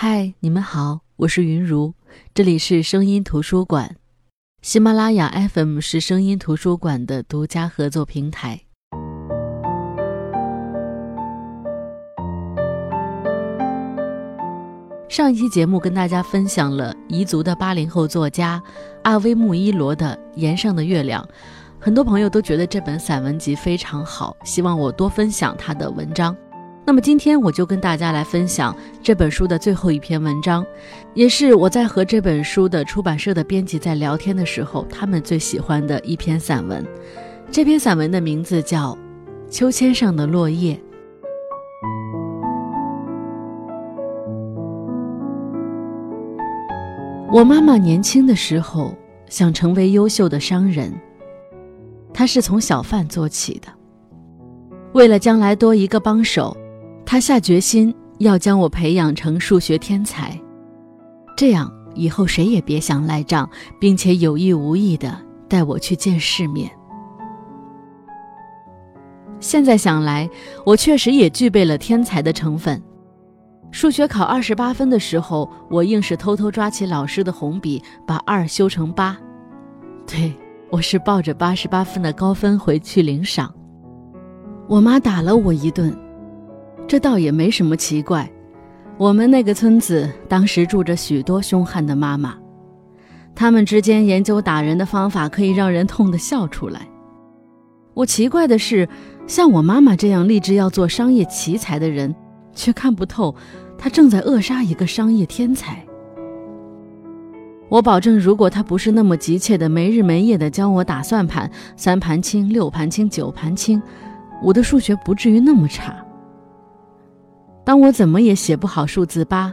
嗨，你们好，我是云如，这里是声音图书馆，喜马拉雅 FM 是声音图书馆的独家合作平台。上一期节目跟大家分享了彝族的八零后作家阿威木伊罗的《岩上的月亮》，很多朋友都觉得这本散文集非常好，希望我多分享他的文章。那么今天我就跟大家来分享这本书的最后一篇文章，也是我在和这本书的出版社的编辑在聊天的时候，他们最喜欢的一篇散文。这篇散文的名字叫《秋千上的落叶》。我妈妈年轻的时候想成为优秀的商人，她是从小贩做起的，为了将来多一个帮手。他下决心要将我培养成数学天才，这样以后谁也别想赖账，并且有意无意的带我去见世面。现在想来，我确实也具备了天才的成分。数学考二十八分的时候，我硬是偷偷抓起老师的红笔，把二修成八。对我是抱着八十八分的高分回去领赏，我妈打了我一顿。这倒也没什么奇怪，我们那个村子当时住着许多凶悍的妈妈，他们之间研究打人的方法，可以让人痛得笑出来。我奇怪的是，像我妈妈这样立志要做商业奇才的人，却看不透，她正在扼杀一个商业天才。我保证，如果她不是那么急切的没日没夜的教我打算盘，三盘清、六盘清、九盘清，我的数学不至于那么差。当我怎么也写不好数字八，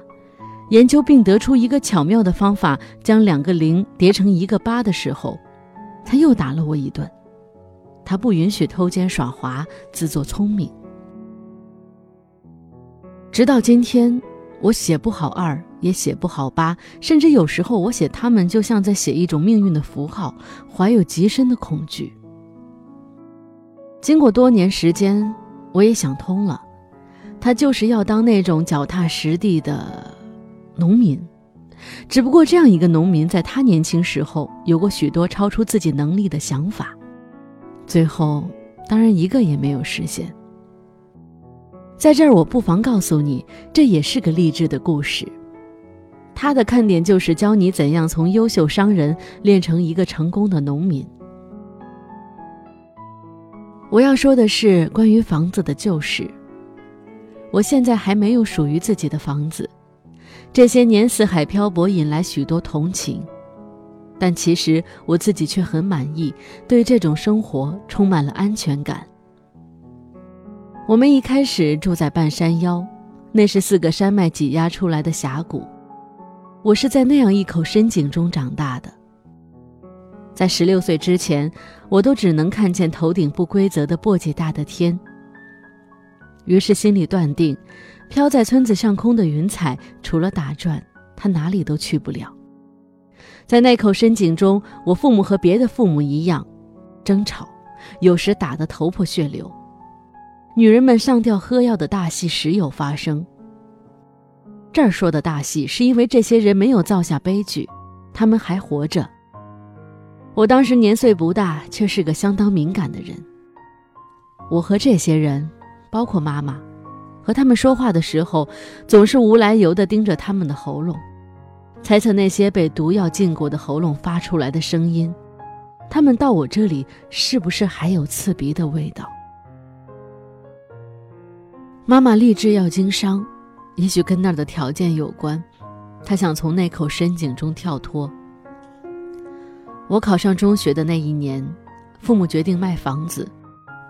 研究并得出一个巧妙的方法，将两个零叠成一个八的时候，他又打了我一顿。他不允许偷奸耍滑、自作聪明。直到今天，我写不好二，也写不好八，甚至有时候我写它们就像在写一种命运的符号，怀有极深的恐惧。经过多年时间，我也想通了。他就是要当那种脚踏实地的农民，只不过这样一个农民，在他年轻时候有过许多超出自己能力的想法，最后当然一个也没有实现。在这儿，我不妨告诉你，这也是个励志的故事。他的看点就是教你怎样从优秀商人练成一个成功的农民。我要说的是关于房子的旧事。我现在还没有属于自己的房子，这些年四海漂泊引来许多同情，但其实我自己却很满意，对这种生活充满了安全感。我们一开始住在半山腰，那是四个山脉挤压出来的峡谷，我是在那样一口深井中长大的。在十六岁之前，我都只能看见头顶不规则的簸箕大的天。于是心里断定，飘在村子上空的云彩，除了打转，它哪里都去不了。在那口深井中，我父母和别的父母一样，争吵，有时打得头破血流。女人们上吊喝药的大戏时有发生。这儿说的大戏，是因为这些人没有造下悲剧，他们还活着。我当时年岁不大，却是个相当敏感的人。我和这些人。包括妈妈，和他们说话的时候，总是无来由地盯着他们的喉咙，猜测那些被毒药浸过的喉咙发出来的声音。他们到我这里是不是还有刺鼻的味道？妈妈立志要经商，也许跟那儿的条件有关。她想从那口深井中跳脱。我考上中学的那一年，父母决定卖房子，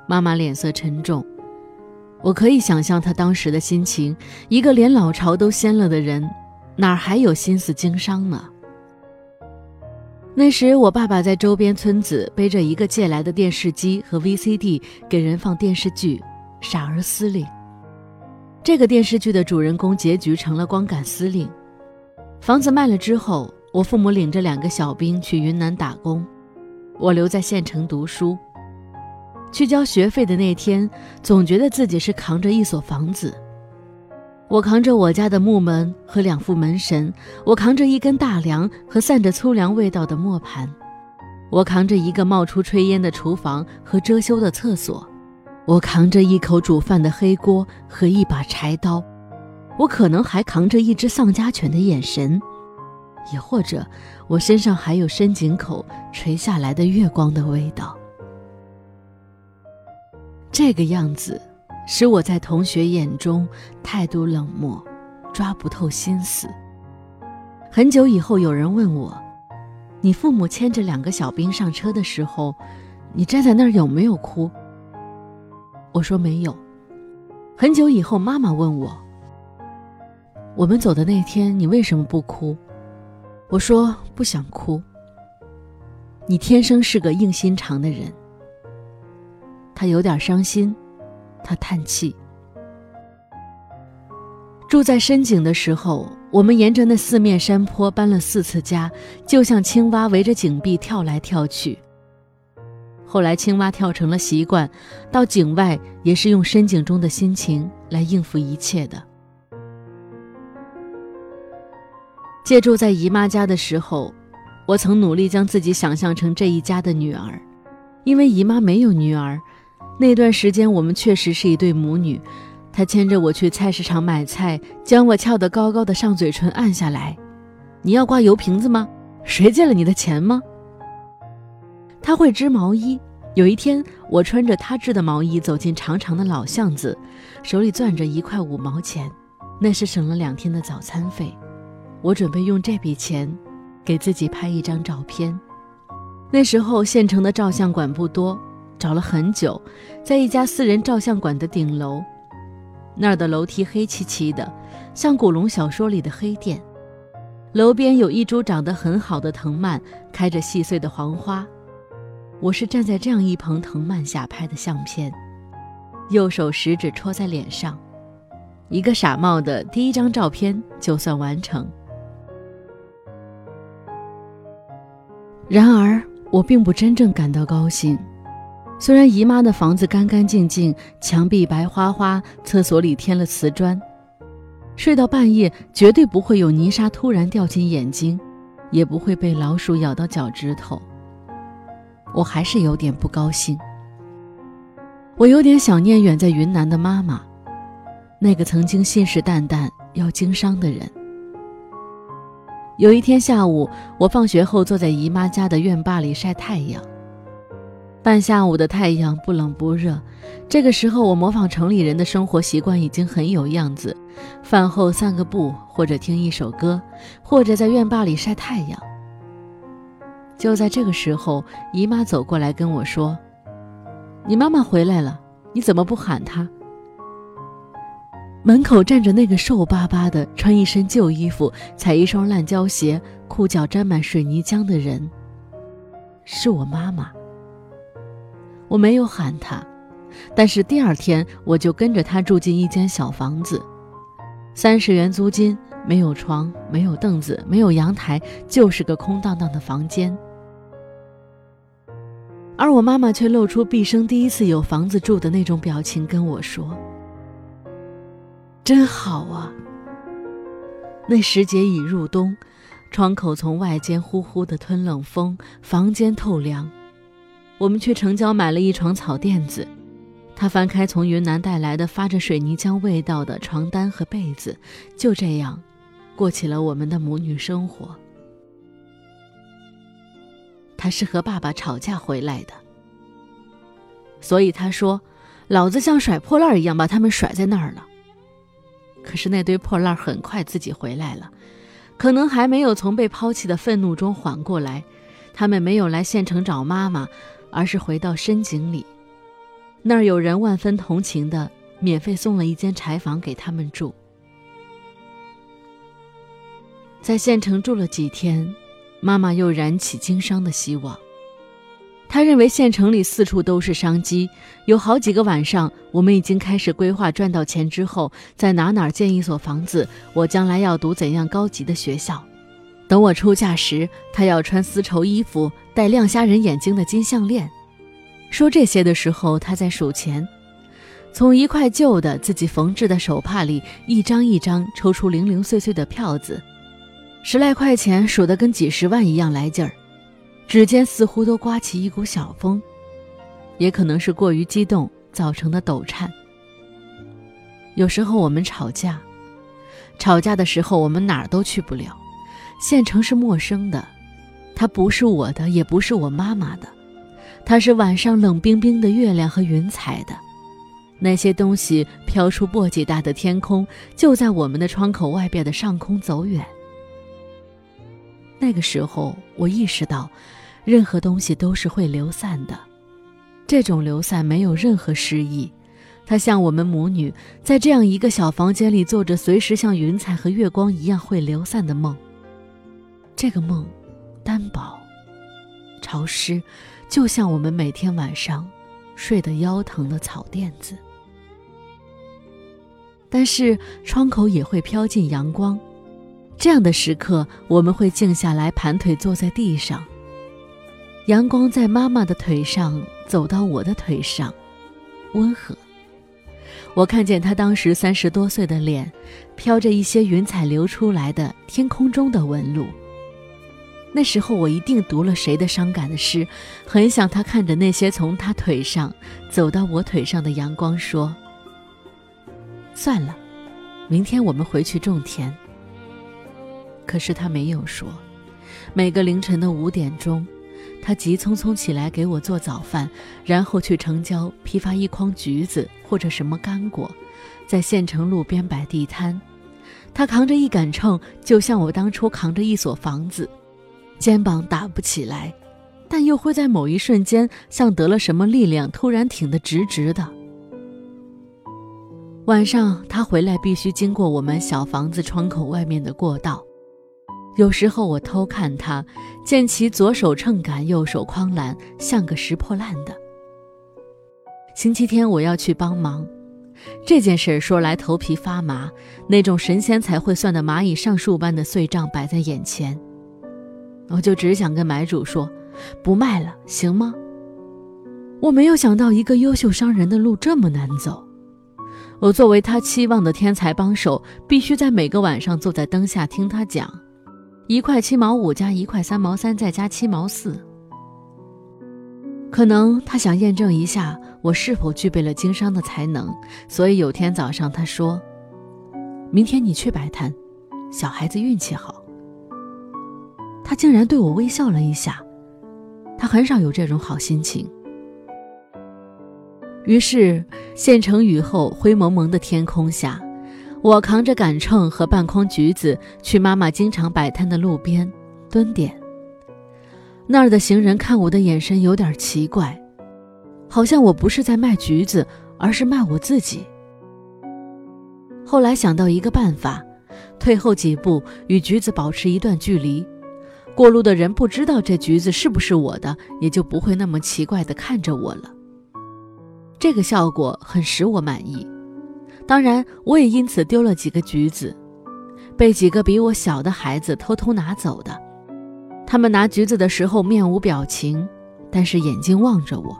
妈妈脸色沉重。我可以想象他当时的心情。一个连老巢都掀了的人，哪还有心思经商呢？那时，我爸爸在周边村子背着一个借来的电视机和 VCD，给人放电视剧《傻儿司令》。这个电视剧的主人公结局成了光杆司令。房子卖了之后，我父母领着两个小兵去云南打工，我留在县城读书。去交学费的那天，总觉得自己是扛着一所房子。我扛着我家的木门和两副门神，我扛着一根大梁和散着粗粮味道的磨盘，我扛着一个冒出炊烟的厨房和遮羞的厕所，我扛着一口煮饭的黑锅和一把柴刀，我可能还扛着一只丧家犬的眼神，也或者我身上还有深井口垂下来的月光的味道。这个样子。使我在同学眼中态度冷漠，抓不透心思。很久以后，有人问我：“你父母牵着两个小兵上车的时候，你站在那儿有没有哭？”我说没有。很久以后，妈妈问我：“我们走的那天，你为什么不哭？”我说不想哭。你天生是个硬心肠的人。他有点伤心。他叹气。住在深井的时候，我们沿着那四面山坡搬了四次家，就像青蛙围着井壁跳来跳去。后来青蛙跳成了习惯，到井外也是用深井中的心情来应付一切的。借住在姨妈家的时候，我曾努力将自己想象成这一家的女儿，因为姨妈没有女儿。那段时间，我们确实是一对母女。他牵着我去菜市场买菜，将我翘得高高的上嘴唇按下来。你要挂油瓶子吗？谁借了你的钱吗？他会织毛衣。有一天，我穿着他织的毛衣走进长长的老巷子，手里攥着一块五毛钱，那是省了两天的早餐费。我准备用这笔钱，给自己拍一张照片。那时候县城的照相馆不多。找了很久，在一家私人照相馆的顶楼，那儿的楼梯黑漆漆的，像古龙小说里的黑店。楼边有一株长得很好的藤蔓，开着细碎的黄花。我是站在这样一棚藤蔓下拍的相片，右手食指戳在脸上，一个傻帽的第一张照片就算完成。然而，我并不真正感到高兴。虽然姨妈的房子干干净净，墙壁白花花，厕所里添了瓷砖，睡到半夜绝对不会有泥沙突然掉进眼睛，也不会被老鼠咬到脚趾头。我还是有点不高兴。我有点想念远在云南的妈妈，那个曾经信誓旦旦要经商的人。有一天下午，我放学后坐在姨妈家的院坝里晒太阳。半下午的太阳不冷不热，这个时候我模仿城里人的生活习惯已经很有样子。饭后散个步，或者听一首歌，或者在院坝里晒太阳。就在这个时候，姨妈走过来跟我说：“你妈妈回来了，你怎么不喊她？”门口站着那个瘦巴巴的、穿一身旧衣服、踩一双烂胶鞋、裤脚沾满水泥浆的人，是我妈妈。我没有喊他，但是第二天我就跟着他住进一间小房子，三十元租金，没有床，没有凳子，没有阳台，就是个空荡荡的房间。而我妈妈却露出毕生第一次有房子住的那种表情，跟我说：“真好啊。”那时节已入冬，窗口从外间呼呼地吞冷风，房间透凉。我们去城郊买了一床草垫子，他翻开从云南带来的发着水泥浆味道的床单和被子，就这样，过起了我们的母女生活。他是和爸爸吵架回来的，所以他说：“老子像甩破烂一样把他们甩在那儿了。”可是那堆破烂很快自己回来了，可能还没有从被抛弃的愤怒中缓过来，他们没有来县城找妈妈。而是回到深井里，那儿有人万分同情的免费送了一间柴房给他们住。在县城住了几天，妈妈又燃起经商的希望。她认为县城里四处都是商机，有好几个晚上，我们已经开始规划赚到钱之后，在哪哪建一所房子，我将来要读怎样高级的学校。等我出嫁时，她要穿丝绸衣服，戴亮瞎人眼睛的金项链。说这些的时候，她在数钱。从一块旧的自己缝制的手帕里一张一张抽出零零碎碎的票子，十来块钱数得跟几十万一样来劲儿，指尖似乎都刮起一股小风，也可能是过于激动造成的抖颤。有时候我们吵架，吵架的时候我们哪儿都去不了，县城是陌生的，它不是我的，也不是我妈妈的，它是晚上冷冰冰的月亮和云彩的，那些东西飘出簸箕大的天空，就在我们的窗口外边的上空走远。那个时候，我意识到，任何东西都是会流散的，这种流散没有任何诗意。它像我们母女在这样一个小房间里做着随时像云彩和月光一样会流散的梦。这个梦，单薄、潮湿，就像我们每天晚上睡得腰疼的草垫子。但是窗口也会飘进阳光，这样的时刻，我们会静下来，盘腿坐在地上。阳光在妈妈的腿上走到我的腿上，温和。我看见她当时三十多岁的脸，飘着一些云彩流出来的天空中的纹路。那时候我一定读了谁的伤感的诗，很想他看着那些从他腿上走到我腿上的阳光说：“算了，明天我们回去种田。”可是他没有说。每个凌晨的五点钟。他急匆匆起来给我做早饭，然后去城郊批发一筐橘子或者什么干果，在县城路边摆地摊。他扛着一杆秤，就像我当初扛着一所房子，肩膀打不起来，但又会在某一瞬间像得了什么力量，突然挺得直直的。晚上他回来必须经过我们小房子窗口外面的过道。有时候我偷看他，见其左手秤杆，右手筐篮，像个拾破烂的。星期天我要去帮忙，这件事说来头皮发麻，那种神仙才会算的蚂蚁上树般的碎账摆在眼前，我就只想跟买主说，不卖了，行吗？我没有想到一个优秀商人的路这么难走，我作为他期望的天才帮手，必须在每个晚上坐在灯下听他讲。一块七毛五加一块三毛三再加七毛四，可能他想验证一下我是否具备了经商的才能，所以有天早上他说：“明天你去摆摊，小孩子运气好。”他竟然对我微笑了一下，他很少有这种好心情。于是，县城雨后灰蒙蒙的天空下。我扛着杆秤和半筐橘子去妈妈经常摆摊的路边蹲点。那儿的行人看我的眼神有点奇怪，好像我不是在卖橘子，而是卖我自己。后来想到一个办法，退后几步，与橘子保持一段距离，过路的人不知道这橘子是不是我的，也就不会那么奇怪地看着我了。这个效果很使我满意。当然，我也因此丢了几个橘子，被几个比我小的孩子偷偷拿走的。他们拿橘子的时候面无表情，但是眼睛望着我。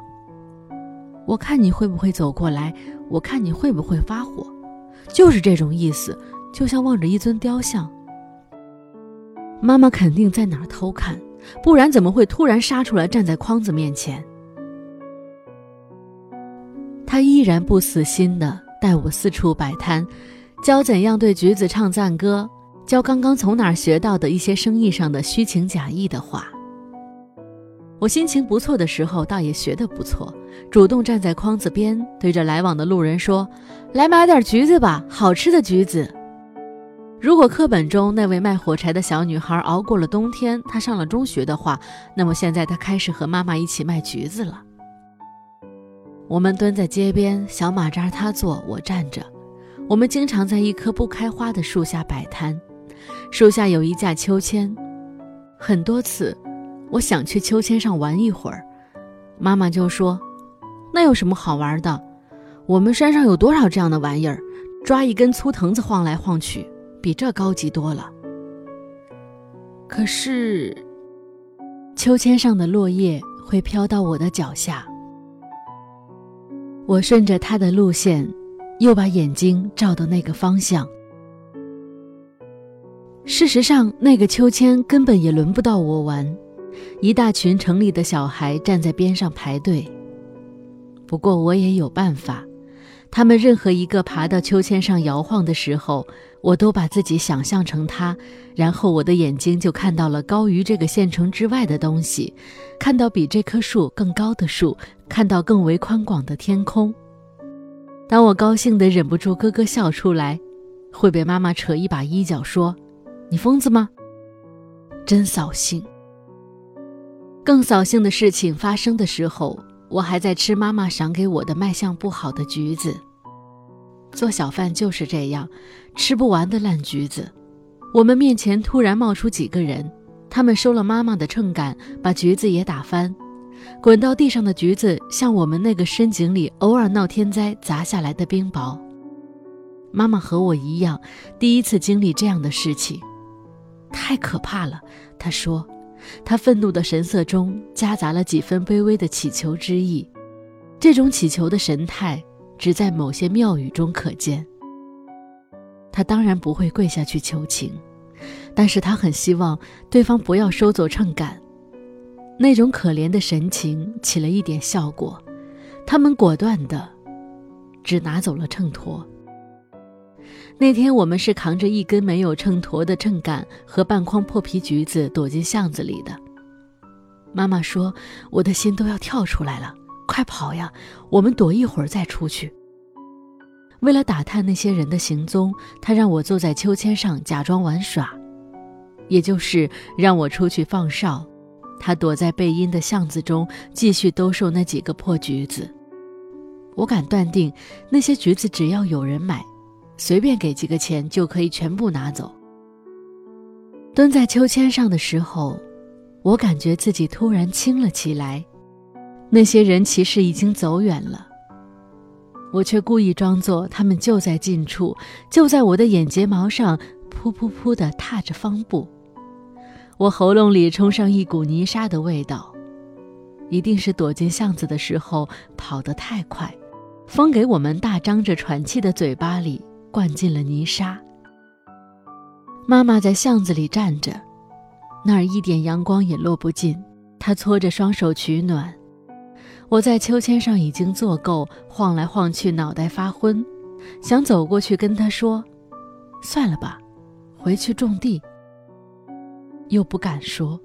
我看你会不会走过来，我看你会不会发火，就是这种意思，就像望着一尊雕像。妈妈肯定在哪儿偷看，不然怎么会突然杀出来站在筐子面前？他依然不死心的。带我四处摆摊，教怎样对橘子唱赞歌，教刚刚从哪儿学到的一些生意上的虚情假意的话。我心情不错的时候，倒也学得不错，主动站在筐子边，对着来往的路人说：“来买点橘子吧，好吃的橘子。”如果课本中那位卖火柴的小女孩熬过了冬天，她上了中学的话，那么现在她开始和妈妈一起卖橘子了。我们蹲在街边，小马扎他坐，我站着。我们经常在一棵不开花的树下摆摊，树下有一架秋千。很多次，我想去秋千上玩一会儿，妈妈就说：“那有什么好玩的？我们山上有多少这样的玩意儿？抓一根粗藤子晃来晃去，比这高级多了。”可是，秋千上的落叶会飘到我的脚下。我顺着他的路线，又把眼睛照到那个方向。事实上，那个秋千根本也轮不到我玩，一大群城里的小孩站在边上排队。不过我也有办法，他们任何一个爬到秋千上摇晃的时候，我都把自己想象成他，然后我的眼睛就看到了高于这个县城之外的东西，看到比这棵树更高的树，看到更为宽广的天空。当我高兴得忍不住咯咯笑出来，会被妈妈扯一把衣角说。你疯子吗？真扫兴。更扫兴的事情发生的时候，我还在吃妈妈赏给我的卖相不好的橘子。做小贩就是这样，吃不完的烂橘子。我们面前突然冒出几个人，他们收了妈妈的秤杆，把橘子也打翻，滚到地上的橘子像我们那个深井里偶尔闹天灾砸下来的冰雹。妈妈和我一样，第一次经历这样的事情。太可怕了，她说，她愤怒的神色中夹杂了几分卑微的乞求之意。这种乞求的神态只在某些庙宇中可见。他当然不会跪下去求情，但是他很希望对方不要收走秤杆。那种可怜的神情起了一点效果，他们果断的只拿走了秤砣。那天我们是扛着一根没有秤砣的秤杆和半筐破皮橘子躲进巷子里的。妈妈说：“我的心都要跳出来了，快跑呀！我们躲一会儿再出去。”为了打探那些人的行踪，他让我坐在秋千上假装玩耍，也就是让我出去放哨。他躲在背阴的巷子中继续兜售那几个破橘子。我敢断定，那些橘子只要有人买。随便给几个钱就可以全部拿走。蹲在秋千上的时候，我感觉自己突然轻了起来。那些人其实已经走远了，我却故意装作他们就在近处，就在我的眼睫毛上，噗噗噗地踏着方步。我喉咙里冲上一股泥沙的味道，一定是躲进巷子的时候跑得太快，风给我们大张着喘气的嘴巴里。灌进了泥沙。妈妈在巷子里站着，那儿一点阳光也落不进。她搓着双手取暖。我在秋千上已经坐够，晃来晃去，脑袋发昏，想走过去跟他说：“算了吧，回去种地。”又不敢说。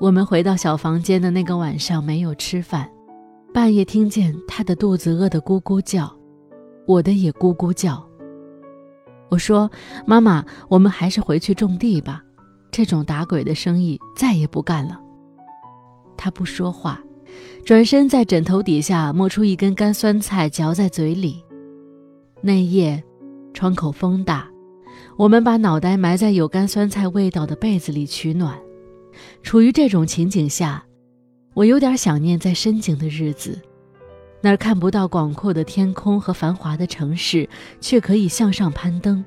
我们回到小房间的那个晚上没有吃饭，半夜听见他的肚子饿得咕咕叫。我的也咕咕叫。我说：“妈妈，我们还是回去种地吧，这种打鬼的生意再也不干了。”他不说话，转身在枕头底下摸出一根干酸菜，嚼在嘴里。那夜，窗口风大，我们把脑袋埋在有干酸菜味道的被子里取暖。处于这种情景下，我有点想念在深井的日子。那儿看不到广阔的天空和繁华的城市，却可以向上攀登。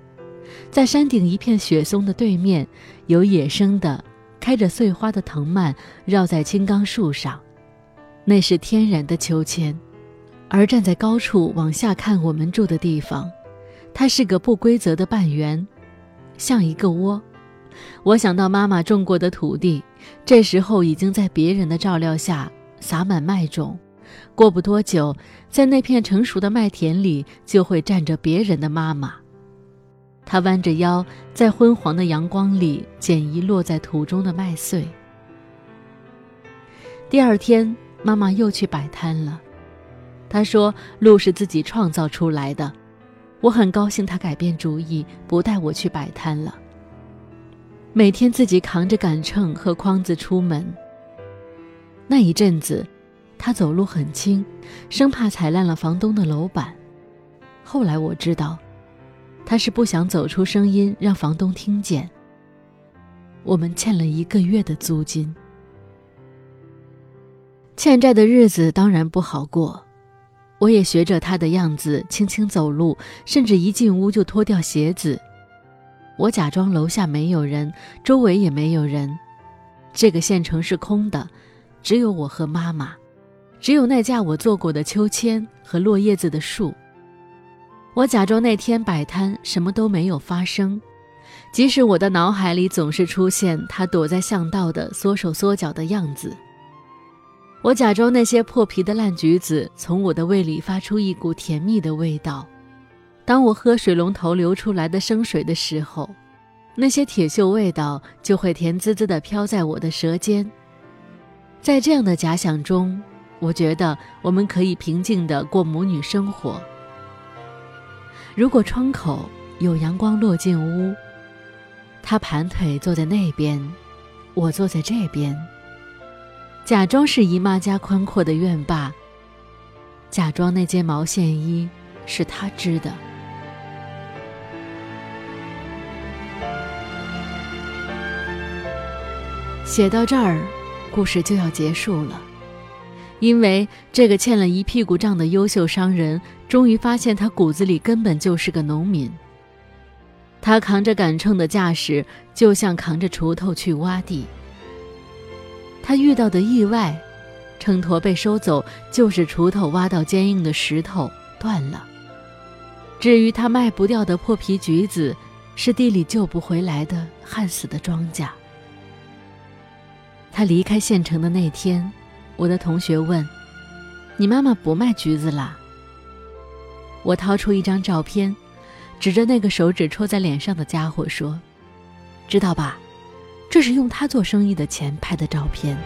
在山顶一片雪松的对面，有野生的、开着碎花的藤蔓绕在青冈树上，那是天然的秋千。而站在高处往下看我们住的地方，它是个不规则的半圆，像一个窝。我想到妈妈种过的土地，这时候已经在别人的照料下撒满麦种。过不多久，在那片成熟的麦田里，就会站着别人的妈妈。他弯着腰，在昏黄的阳光里捡遗落在土中的麦穗。第二天，妈妈又去摆摊了。她说：“路是自己创造出来的。”我很高兴，她改变主意，不带我去摆摊了。每天自己扛着杆秤和筐子出门。那一阵子。他走路很轻，生怕踩烂了房东的楼板。后来我知道，他是不想走出声音让房东听见。我们欠了一个月的租金，欠债的日子当然不好过。我也学着他的样子轻轻走路，甚至一进屋就脱掉鞋子。我假装楼下没有人，周围也没有人，这个县城是空的，只有我和妈妈。只有那架我坐过的秋千和落叶子的树。我假装那天摆摊什么都没有发生，即使我的脑海里总是出现他躲在巷道的缩手缩脚的样子。我假装那些破皮的烂橘子从我的胃里发出一股甜蜜的味道。当我喝水龙头流出来的生水的时候，那些铁锈味道就会甜滋滋地飘在我的舌尖。在这样的假想中，我觉得我们可以平静地过母女生活。如果窗口有阳光落进屋，他盘腿坐在那边，我坐在这边。假装是姨妈家宽阔的院坝，假装那件毛线衣是他织的。写到这儿，故事就要结束了，因为这个欠了一屁股账的优秀商人，终于发现他骨子里根本就是个农民。他扛着杆秤的架势，就像扛着锄头去挖地。他遇到的意外，秤砣被收走，就是锄头挖到坚硬的石头断了。至于他卖不掉的破皮橘子，是地里救不回来的旱死的庄稼。他离开县城的那天，我的同学问：“你妈妈不卖橘子啦？”我掏出一张照片，指着那个手指戳在脸上的家伙说：“知道吧？”这是用他做生意的钱拍的照片。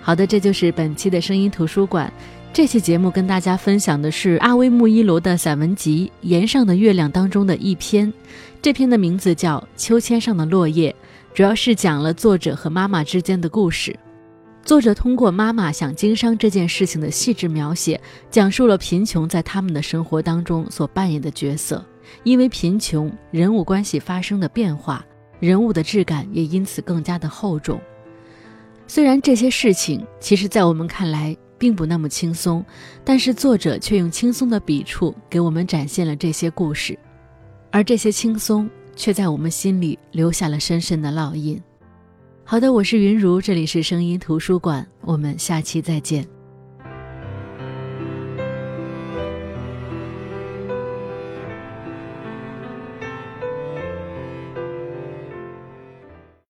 好的，这就是本期的声音图书馆。这期节目跟大家分享的是阿威穆伊罗的散文集《岩上的月亮》当中的一篇，这篇的名字叫《秋千上的落叶》，主要是讲了作者和妈妈之间的故事。作者通过妈妈想经商这件事情的细致描写，讲述了贫穷在他们的生活当中所扮演的角色。因为贫穷，人物关系发生的变化，人物的质感也因此更加的厚重。虽然这些事情其实在我们看来并不那么轻松，但是作者却用轻松的笔触给我们展现了这些故事，而这些轻松却在我们心里留下了深深的烙印。好的，我是云如，这里是声音图书馆，我们下期再见。